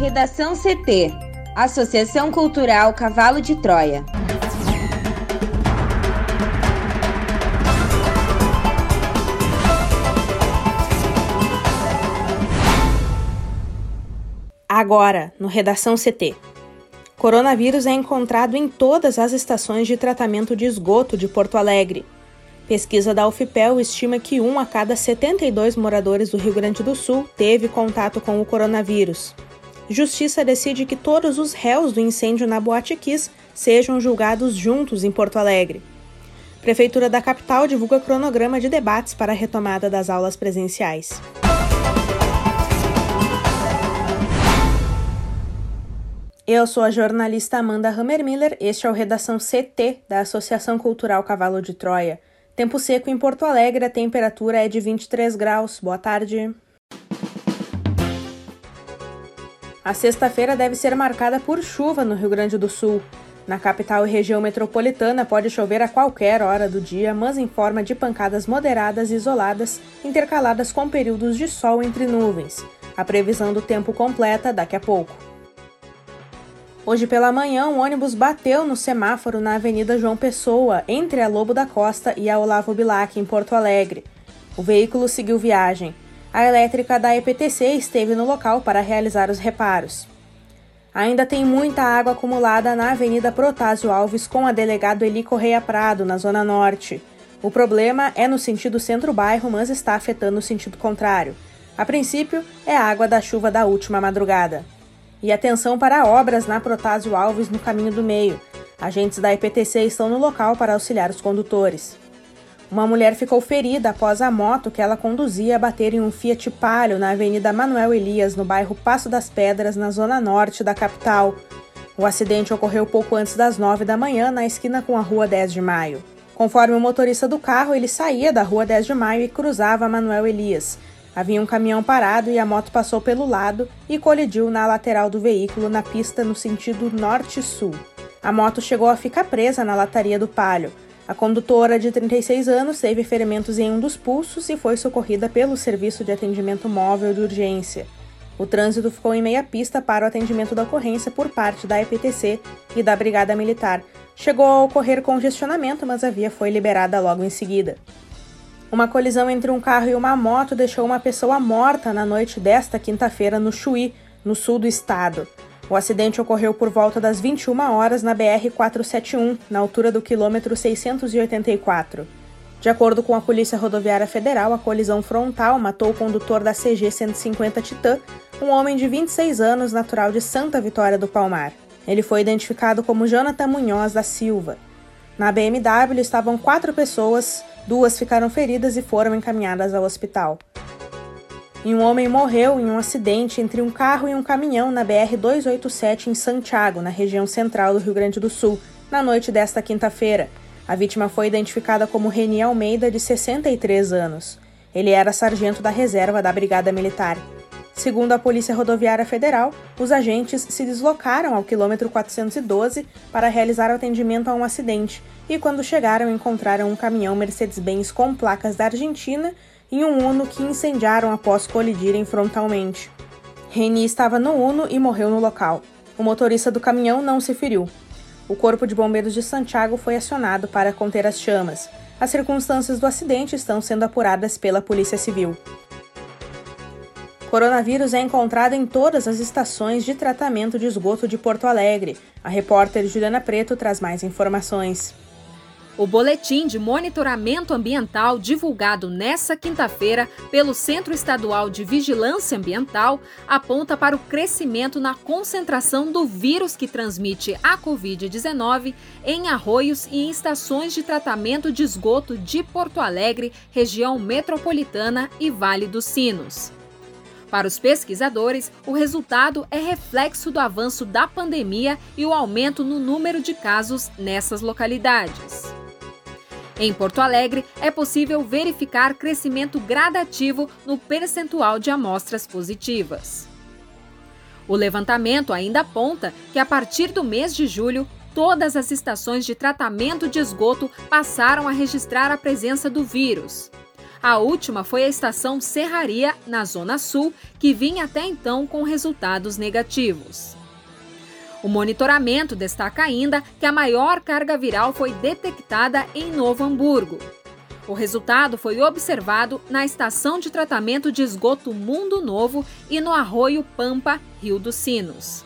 Redação CT Associação Cultural Cavalo de Troia. Agora, no Redação CT. Coronavírus é encontrado em todas as estações de tratamento de esgoto de Porto Alegre. Pesquisa da UFPEL estima que um a cada 72 moradores do Rio Grande do Sul teve contato com o coronavírus. Justiça decide que todos os réus do incêndio na Boate Kiss sejam julgados juntos em Porto Alegre. Prefeitura da capital divulga cronograma de debates para a retomada das aulas presenciais. Eu sou a jornalista Amanda Hammermiller, este é o Redação CT da Associação Cultural Cavalo de Troia. Tempo seco em Porto Alegre, a temperatura é de 23 graus. Boa tarde. A sexta-feira deve ser marcada por chuva no Rio Grande do Sul. Na capital e região metropolitana pode chover a qualquer hora do dia, mas em forma de pancadas moderadas e isoladas, intercaladas com períodos de sol entre nuvens. A previsão do tempo completa daqui a pouco. Hoje pela manhã, um ônibus bateu no semáforo na Avenida João Pessoa, entre a Lobo da Costa e a Olavo Bilac, em Porto Alegre. O veículo seguiu viagem. A elétrica da EPTC esteve no local para realizar os reparos. Ainda tem muita água acumulada na Avenida Protásio Alves com a delegado Eli Correia Prado, na Zona Norte. O problema é no sentido centro-bairro, mas está afetando o sentido contrário. A princípio, é água da chuva da última madrugada. E atenção para obras na Protásio Alves no caminho do meio. Agentes da IPTC estão no local para auxiliar os condutores. Uma mulher ficou ferida após a moto que ela conduzia bater em um Fiat Palio na Avenida Manuel Elias, no bairro Passo das Pedras, na zona norte da capital. O acidente ocorreu pouco antes das nove da manhã, na esquina com a Rua 10 de Maio. Conforme o motorista do carro, ele saía da Rua 10 de Maio e cruzava Manuel Elias. Havia um caminhão parado e a moto passou pelo lado e colidiu na lateral do veículo na pista no sentido norte-sul. A moto chegou a ficar presa na lataria do palio. A condutora, de 36 anos, teve ferimentos em um dos pulsos e foi socorrida pelo Serviço de Atendimento Móvel de Urgência. O trânsito ficou em meia pista para o atendimento da ocorrência por parte da EPTC e da Brigada Militar. Chegou a ocorrer congestionamento, mas a via foi liberada logo em seguida. Uma colisão entre um carro e uma moto deixou uma pessoa morta na noite desta quinta-feira no Chuí, no sul do estado. O acidente ocorreu por volta das 21 horas na BR-471, na altura do quilômetro 684. De acordo com a Polícia Rodoviária Federal, a colisão frontal matou o condutor da CG 150 Titan, um homem de 26 anos, natural de Santa Vitória do Palmar. Ele foi identificado como Jonathan Munhoz da Silva. Na BMW estavam quatro pessoas, duas ficaram feridas e foram encaminhadas ao hospital. E um homem morreu em um acidente entre um carro e um caminhão na BR-287 em Santiago, na região central do Rio Grande do Sul, na noite desta quinta-feira. A vítima foi identificada como Reni Almeida, de 63 anos. Ele era sargento da reserva da Brigada Militar. Segundo a Polícia Rodoviária Federal, os agentes se deslocaram ao quilômetro 412 para realizar atendimento a um acidente e, quando chegaram, encontraram um caminhão Mercedes-Benz com placas da Argentina e um Uno que incendiaram após colidirem frontalmente. Reni estava no Uno e morreu no local. O motorista do caminhão não se feriu. O Corpo de Bombeiros de Santiago foi acionado para conter as chamas. As circunstâncias do acidente estão sendo apuradas pela Polícia Civil. Coronavírus é encontrado em todas as estações de tratamento de esgoto de Porto Alegre. A repórter Juliana Preto traz mais informações. O boletim de monitoramento ambiental divulgado nesta quinta-feira pelo Centro Estadual de Vigilância Ambiental aponta para o crescimento na concentração do vírus que transmite a Covid-19 em arroios e em estações de tratamento de esgoto de Porto Alegre, região metropolitana e Vale dos Sinos. Para os pesquisadores, o resultado é reflexo do avanço da pandemia e o aumento no número de casos nessas localidades. Em Porto Alegre, é possível verificar crescimento gradativo no percentual de amostras positivas. O levantamento ainda aponta que, a partir do mês de julho, todas as estações de tratamento de esgoto passaram a registrar a presença do vírus. A última foi a estação Serraria, na Zona Sul, que vinha até então com resultados negativos. O monitoramento destaca ainda que a maior carga viral foi detectada em Novo Hamburgo. O resultado foi observado na estação de tratamento de esgoto Mundo Novo e no arroio Pampa, Rio dos Sinos.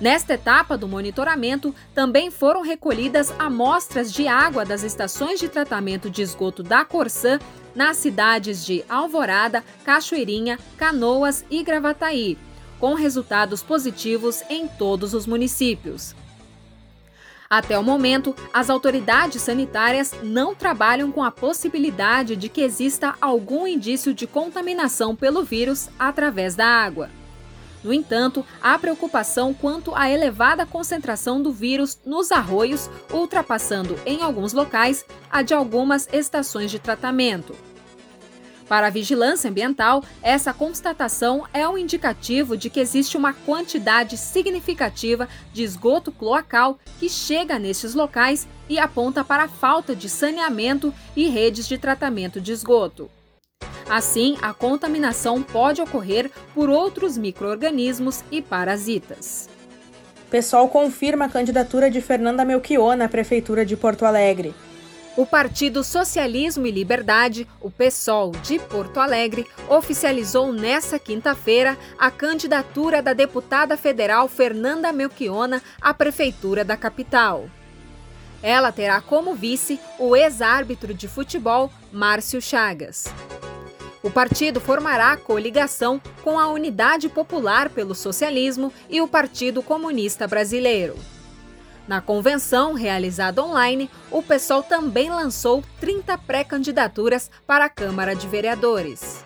Nesta etapa do monitoramento, também foram recolhidas amostras de água das estações de tratamento de esgoto da Corsã nas cidades de Alvorada, Cachoeirinha, Canoas e Gravataí, com resultados positivos em todos os municípios. Até o momento, as autoridades sanitárias não trabalham com a possibilidade de que exista algum indício de contaminação pelo vírus através da água. No entanto, há preocupação quanto à elevada concentração do vírus nos arroios, ultrapassando em alguns locais a de algumas estações de tratamento. Para a vigilância ambiental, essa constatação é um indicativo de que existe uma quantidade significativa de esgoto cloacal que chega nestes locais e aponta para a falta de saneamento e redes de tratamento de esgoto. Assim, a contaminação pode ocorrer por outros microorganismos e parasitas. Pessoal confirma a candidatura de Fernanda Melchiona à Prefeitura de Porto Alegre. O Partido Socialismo e Liberdade, o PSOL de Porto Alegre, oficializou nesta quinta-feira a candidatura da deputada federal Fernanda Melchiona à Prefeitura da capital. Ela terá como vice o ex-árbitro de futebol Márcio Chagas. O partido formará coligação com a Unidade Popular pelo Socialismo e o Partido Comunista Brasileiro. Na convenção, realizada online, o PSOL também lançou 30 pré-candidaturas para a Câmara de Vereadores.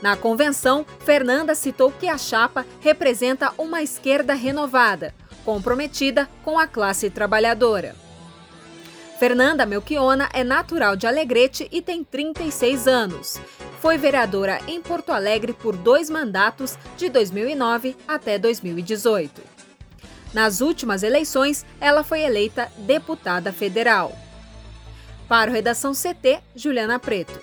Na convenção, Fernanda citou que a chapa representa uma esquerda renovada, comprometida com a classe trabalhadora. Fernanda Melchiona é natural de Alegrete e tem 36 anos. Foi vereadora em Porto Alegre por dois mandatos, de 2009 até 2018. Nas últimas eleições, ela foi eleita deputada federal. Para o Redação CT, Juliana Preto.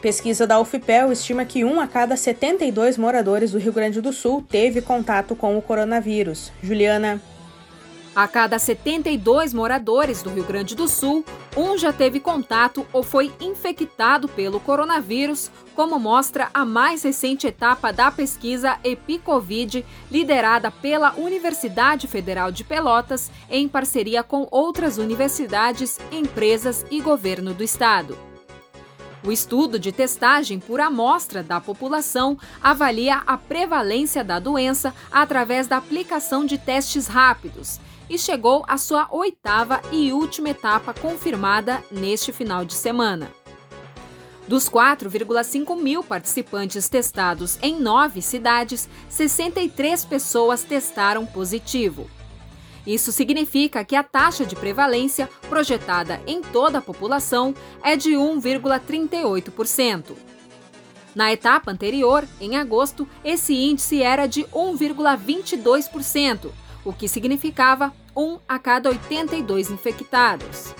Pesquisa da UFPEL estima que um a cada 72 moradores do Rio Grande do Sul teve contato com o coronavírus. Juliana. A cada 72 moradores do Rio Grande do Sul, um já teve contato ou foi infectado pelo coronavírus, como mostra a mais recente etapa da pesquisa EpiCovid, liderada pela Universidade Federal de Pelotas, em parceria com outras universidades, empresas e governo do estado. O estudo de testagem por amostra da população avalia a prevalência da doença através da aplicação de testes rápidos e chegou à sua oitava e última etapa confirmada neste final de semana. Dos 4,5 mil participantes testados em nove cidades, 63 pessoas testaram positivo. Isso significa que a taxa de prevalência projetada em toda a população é de 1,38%. Na etapa anterior, em agosto, esse índice era de 1,22%, o que significava 1 a cada 82 infectados.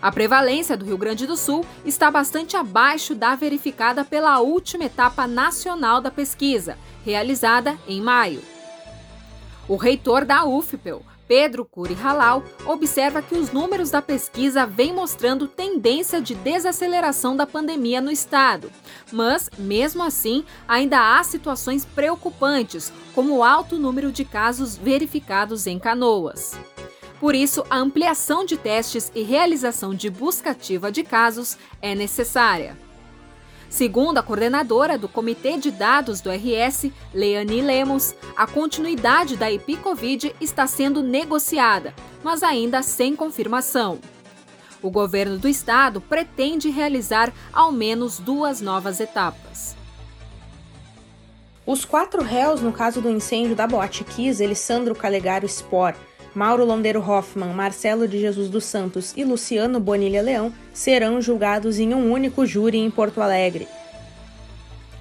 A prevalência do Rio Grande do Sul está bastante abaixo da verificada pela última etapa nacional da pesquisa, realizada em maio. O reitor da UFPEL, Pedro Curi Halal, observa que os números da pesquisa vêm mostrando tendência de desaceleração da pandemia no estado. Mas, mesmo assim, ainda há situações preocupantes, como o alto número de casos verificados em Canoas. Por isso, a ampliação de testes e realização de busca ativa de casos é necessária. Segundo a coordenadora do Comitê de Dados do RS, Leani Lemos, a continuidade da EpiCovid está sendo negociada, mas ainda sem confirmação. O governo do estado pretende realizar ao menos duas novas etapas. Os quatro réus no caso do incêndio da Boate Kiss, Elisandro Calegaro Spor, Mauro Londeiro Hoffman, Marcelo de Jesus dos Santos e Luciano Bonilha Leão serão julgados em um único júri em Porto Alegre.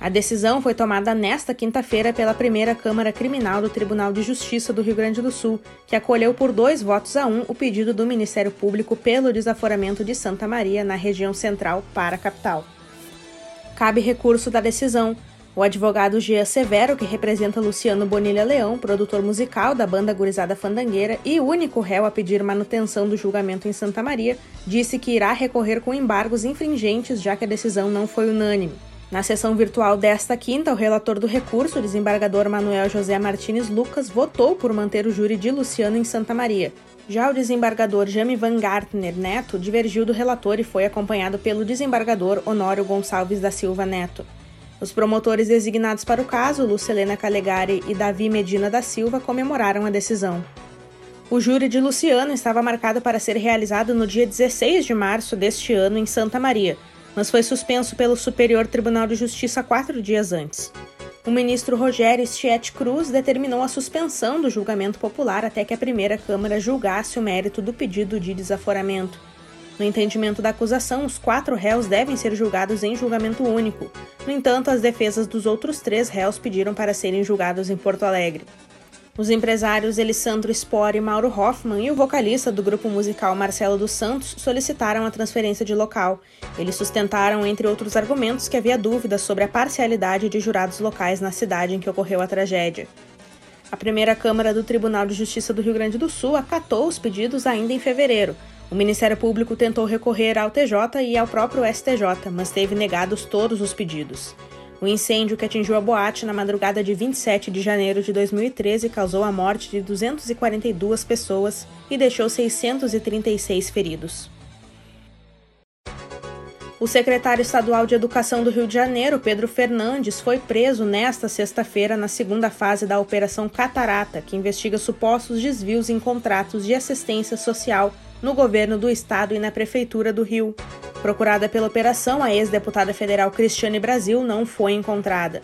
A decisão foi tomada nesta quinta-feira pela primeira Câmara Criminal do Tribunal de Justiça do Rio Grande do Sul, que acolheu por dois votos a um o pedido do Ministério Público pelo desaforamento de Santa Maria na região central para a capital. cabe recurso da decisão. O advogado Gia Severo, que representa Luciano Bonilha Leão, produtor musical da banda Gurizada Fandangueira e único réu a pedir manutenção do julgamento em Santa Maria, disse que irá recorrer com embargos infringentes, já que a decisão não foi unânime. Na sessão virtual desta quinta, o relator do recurso, o desembargador Manuel José Martins Lucas, votou por manter o júri de Luciano em Santa Maria. Já o desembargador Jame Van Gartner Neto divergiu do relator e foi acompanhado pelo desembargador Honório Gonçalves da Silva Neto. Os promotores designados para o caso, Lucelena Calegari e Davi Medina da Silva, comemoraram a decisão. O júri de Luciano estava marcado para ser realizado no dia 16 de março deste ano em Santa Maria, mas foi suspenso pelo Superior Tribunal de Justiça quatro dias antes. O ministro Rogério Stiet Cruz determinou a suspensão do julgamento popular até que a primeira Câmara julgasse o mérito do pedido de desaforamento. No entendimento da acusação, os quatro réus devem ser julgados em julgamento único. No entanto, as defesas dos outros três réus pediram para serem julgados em Porto Alegre. Os empresários Elisandro Spor e Mauro Hoffman e o vocalista do grupo musical Marcelo dos Santos solicitaram a transferência de local. Eles sustentaram, entre outros argumentos, que havia dúvidas sobre a parcialidade de jurados locais na cidade em que ocorreu a tragédia. A primeira Câmara do Tribunal de Justiça do Rio Grande do Sul acatou os pedidos ainda em fevereiro. O Ministério Público tentou recorrer ao TJ e ao próprio STJ, mas teve negados todos os pedidos. O incêndio que atingiu a boate na madrugada de 27 de janeiro de 2013 causou a morte de 242 pessoas e deixou 636 feridos. O secretário estadual de Educação do Rio de Janeiro, Pedro Fernandes, foi preso nesta sexta-feira na segunda fase da Operação Catarata, que investiga supostos desvios em contratos de assistência social no governo do estado e na prefeitura do Rio. Procurada pela operação, a ex-deputada federal Cristiane Brasil não foi encontrada.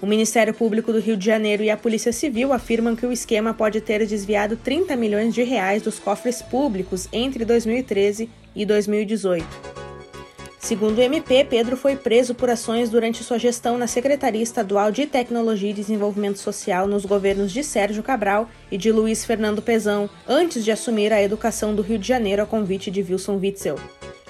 O Ministério Público do Rio de Janeiro e a Polícia Civil afirmam que o esquema pode ter desviado 30 milhões de reais dos cofres públicos entre 2013 e 2018. Segundo o MP, Pedro foi preso por ações durante sua gestão na Secretaria Estadual de Tecnologia e Desenvolvimento Social nos governos de Sérgio Cabral e de Luiz Fernando Pezão, antes de assumir a educação do Rio de Janeiro a convite de Wilson Witzel.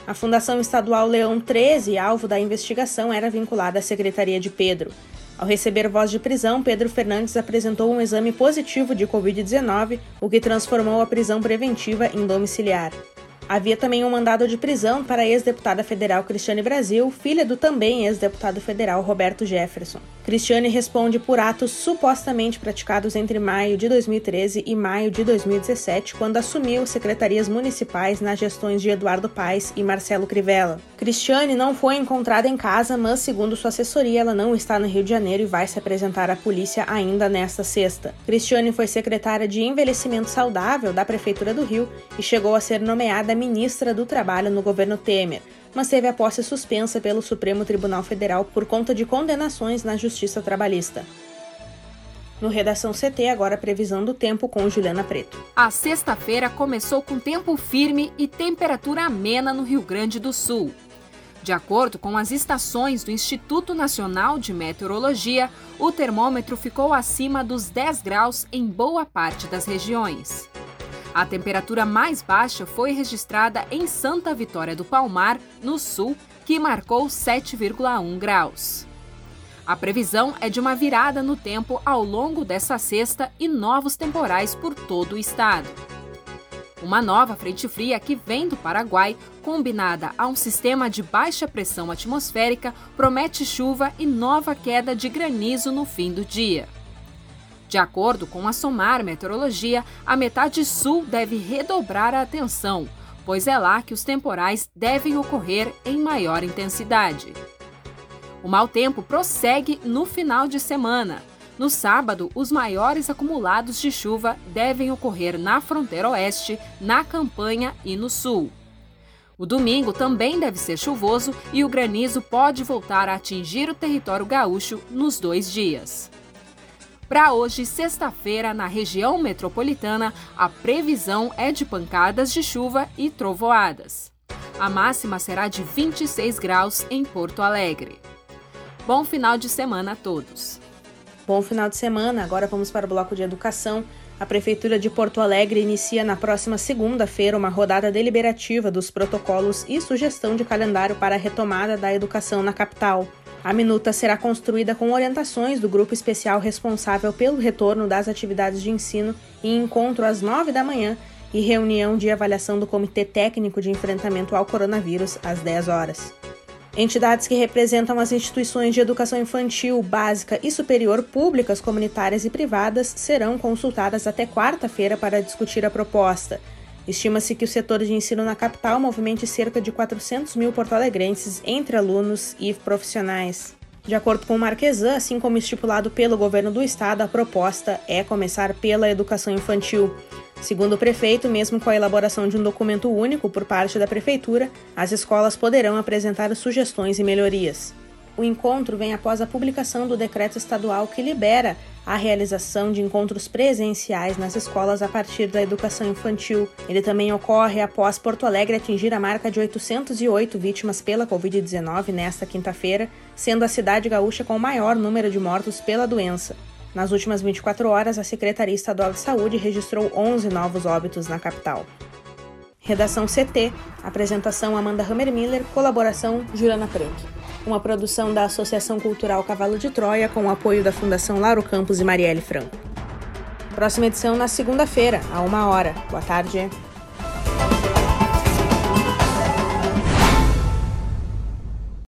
A Fundação Estadual Leão 13, alvo da investigação, era vinculada à Secretaria de Pedro. Ao receber voz de prisão, Pedro Fernandes apresentou um exame positivo de Covid-19, o que transformou a prisão preventiva em domiciliar. Havia também um mandado de prisão para a ex-deputada federal Cristiane Brasil, filha do também ex-deputado federal Roberto Jefferson. Cristiane responde por atos supostamente praticados entre maio de 2013 e maio de 2017, quando assumiu secretarias municipais nas gestões de Eduardo Paes e Marcelo Crivella. Cristiane não foi encontrada em casa, mas, segundo sua assessoria, ela não está no Rio de Janeiro e vai se apresentar à polícia ainda nesta sexta. Cristiane foi secretária de Envelhecimento Saudável da Prefeitura do Rio e chegou a ser nomeada ministra do Trabalho no governo Temer, mas teve a posse suspensa pelo Supremo Tribunal Federal por conta de condenações na Justiça Trabalhista. No Redação CT, agora previsão do tempo com Juliana Preto. A sexta-feira começou com tempo firme e temperatura amena no Rio Grande do Sul. De acordo com as estações do Instituto Nacional de Meteorologia, o termômetro ficou acima dos 10 graus em boa parte das regiões. A temperatura mais baixa foi registrada em Santa Vitória do Palmar, no sul, que marcou 7,1 graus. A previsão é de uma virada no tempo ao longo dessa sexta e novos temporais por todo o estado. Uma nova frente fria que vem do Paraguai, combinada a um sistema de baixa pressão atmosférica, promete chuva e nova queda de granizo no fim do dia. De acordo com a SOMAR Meteorologia, a metade sul deve redobrar a atenção, pois é lá que os temporais devem ocorrer em maior intensidade. O mau tempo prossegue no final de semana. No sábado, os maiores acumulados de chuva devem ocorrer na fronteira oeste, na campanha e no sul. O domingo também deve ser chuvoso e o granizo pode voltar a atingir o território gaúcho nos dois dias. Para hoje, sexta-feira, na região metropolitana, a previsão é de pancadas de chuva e trovoadas. A máxima será de 26 graus em Porto Alegre. Bom final de semana a todos. Bom final de semana. Agora vamos para o bloco de educação. A Prefeitura de Porto Alegre inicia na próxima segunda-feira uma rodada deliberativa dos protocolos e sugestão de calendário para a retomada da educação na capital. A minuta será construída com orientações do grupo especial responsável pelo retorno das atividades de ensino e encontro às 9 da manhã e reunião de avaliação do Comitê Técnico de Enfrentamento ao Coronavírus às 10 horas. Entidades que representam as instituições de educação infantil, básica e superior públicas, comunitárias e privadas serão consultadas até quarta-feira para discutir a proposta. Estima-se que o setor de ensino na capital movimente cerca de 400 mil porto-alegrenses entre alunos e profissionais. De acordo com o Marquesan, assim como estipulado pelo governo do estado, a proposta é começar pela educação infantil. Segundo o prefeito, mesmo com a elaboração de um documento único por parte da prefeitura, as escolas poderão apresentar sugestões e melhorias. O encontro vem após a publicação do decreto estadual que libera a realização de encontros presenciais nas escolas a partir da educação infantil. Ele também ocorre após Porto Alegre atingir a marca de 808 vítimas pela Covid-19 nesta quinta-feira, sendo a cidade gaúcha com o maior número de mortos pela doença. Nas últimas 24 horas, a Secretaria Estadual de Saúde registrou 11 novos óbitos na capital. Redação CT, apresentação Amanda Hammermiller, colaboração Juliana Frank. Uma produção da Associação Cultural Cavalo de Troia com o apoio da Fundação Lauro Campos e Marielle Franco. Próxima edição na segunda-feira, a uma hora. Boa tarde.